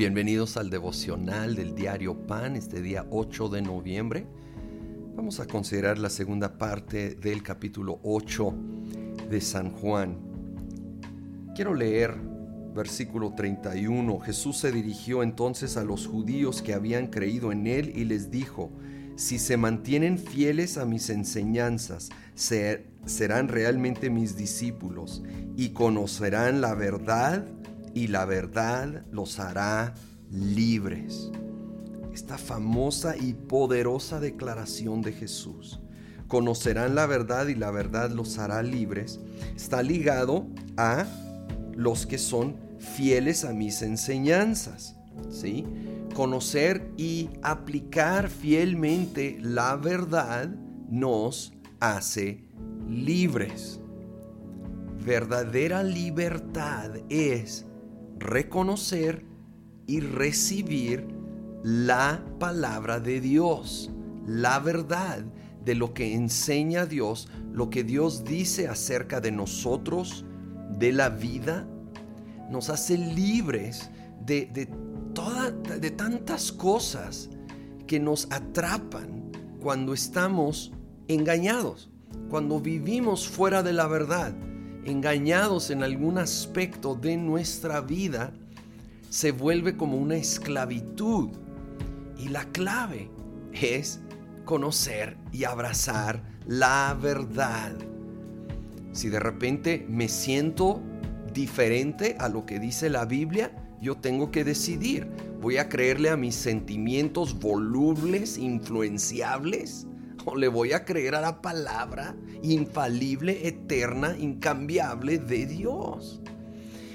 Bienvenidos al devocional del diario Pan, este día 8 de noviembre. Vamos a considerar la segunda parte del capítulo 8 de San Juan. Quiero leer versículo 31. Jesús se dirigió entonces a los judíos que habían creído en él y les dijo, si se mantienen fieles a mis enseñanzas, serán realmente mis discípulos y conocerán la verdad y la verdad los hará libres. Esta famosa y poderosa declaración de Jesús, conocerán la verdad y la verdad los hará libres, está ligado a los que son fieles a mis enseñanzas. ¿sí? Conocer y aplicar fielmente la verdad nos hace libres. Verdadera libertad es reconocer y recibir la palabra de Dios, la verdad de lo que enseña Dios, lo que Dios dice acerca de nosotros, de la vida, nos hace libres de, de, de tantas cosas que nos atrapan cuando estamos engañados, cuando vivimos fuera de la verdad engañados en algún aspecto de nuestra vida, se vuelve como una esclavitud. Y la clave es conocer y abrazar la verdad. Si de repente me siento diferente a lo que dice la Biblia, yo tengo que decidir. ¿Voy a creerle a mis sentimientos volubles, influenciables? le voy a creer a la palabra infalible, eterna, incambiable de Dios.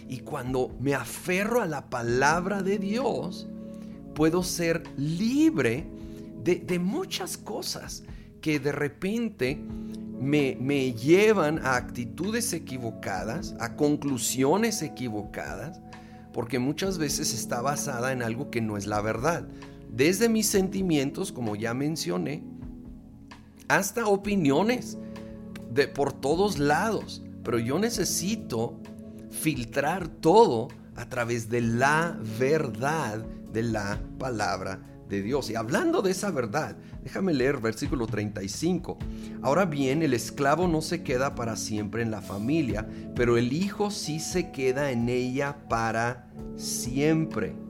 Y cuando me aferro a la palabra de Dios, puedo ser libre de, muchas cosas que de repente me, me, llevan a actitudes equivocadas, a conclusiones equivocadas, porque muchas veces está basada en algo que no es la verdad. Desde mis sentimientos, como ya mencioné, hasta opiniones de por todos lados, pero yo necesito filtrar todo a través de la verdad de la palabra de Dios. Y hablando de esa verdad, déjame leer versículo 35. Ahora bien, el esclavo no se queda para siempre en la familia, pero el hijo sí se queda en ella para siempre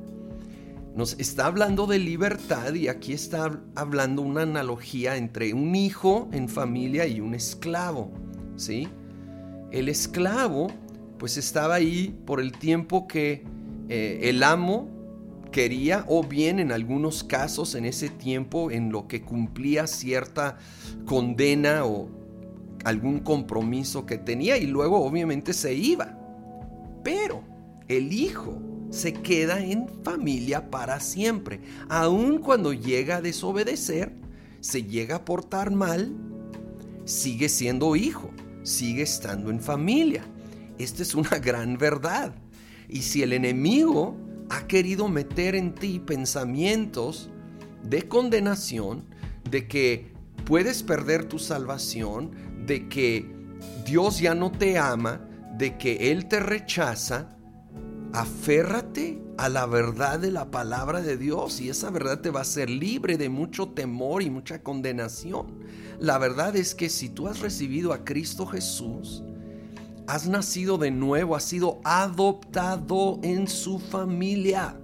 nos está hablando de libertad y aquí está hablando una analogía entre un hijo en familia y un esclavo, ¿sí? El esclavo pues estaba ahí por el tiempo que eh, el amo quería o bien en algunos casos en ese tiempo en lo que cumplía cierta condena o algún compromiso que tenía y luego obviamente se iba. Pero el hijo se queda en familia para siempre. Aun cuando llega a desobedecer, se llega a portar mal, sigue siendo hijo, sigue estando en familia. Esta es una gran verdad. Y si el enemigo ha querido meter en ti pensamientos de condenación, de que puedes perder tu salvación, de que Dios ya no te ama, de que Él te rechaza, aférrate a la verdad de la palabra de Dios y esa verdad te va a hacer libre de mucho temor y mucha condenación. La verdad es que si tú has recibido a Cristo Jesús, has nacido de nuevo, has sido adoptado en su familia.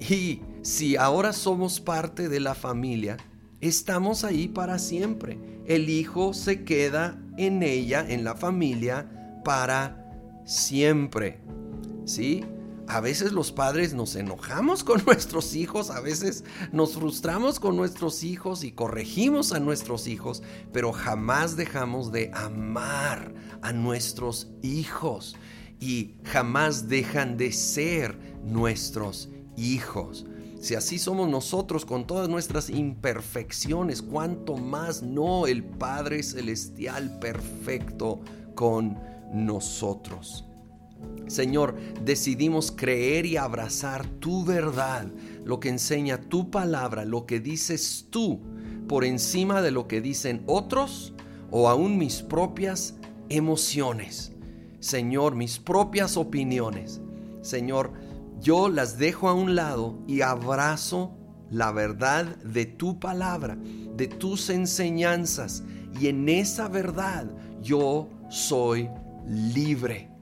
Y si ahora somos parte de la familia, estamos ahí para siempre. El Hijo se queda en ella, en la familia, para siempre. ¿Sí? A veces los padres nos enojamos con nuestros hijos, a veces nos frustramos con nuestros hijos y corregimos a nuestros hijos, pero jamás dejamos de amar a nuestros hijos y jamás dejan de ser nuestros hijos. Si así somos nosotros con todas nuestras imperfecciones, cuánto más no el Padre Celestial perfecto con nosotros. Señor, decidimos creer y abrazar tu verdad, lo que enseña tu palabra, lo que dices tú, por encima de lo que dicen otros o aún mis propias emociones. Señor, mis propias opiniones. Señor, yo las dejo a un lado y abrazo la verdad de tu palabra, de tus enseñanzas. Y en esa verdad yo soy libre.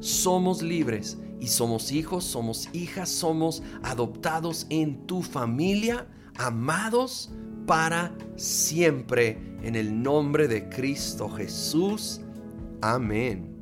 Somos libres y somos hijos, somos hijas, somos adoptados en tu familia, amados para siempre. En el nombre de Cristo Jesús. Amén.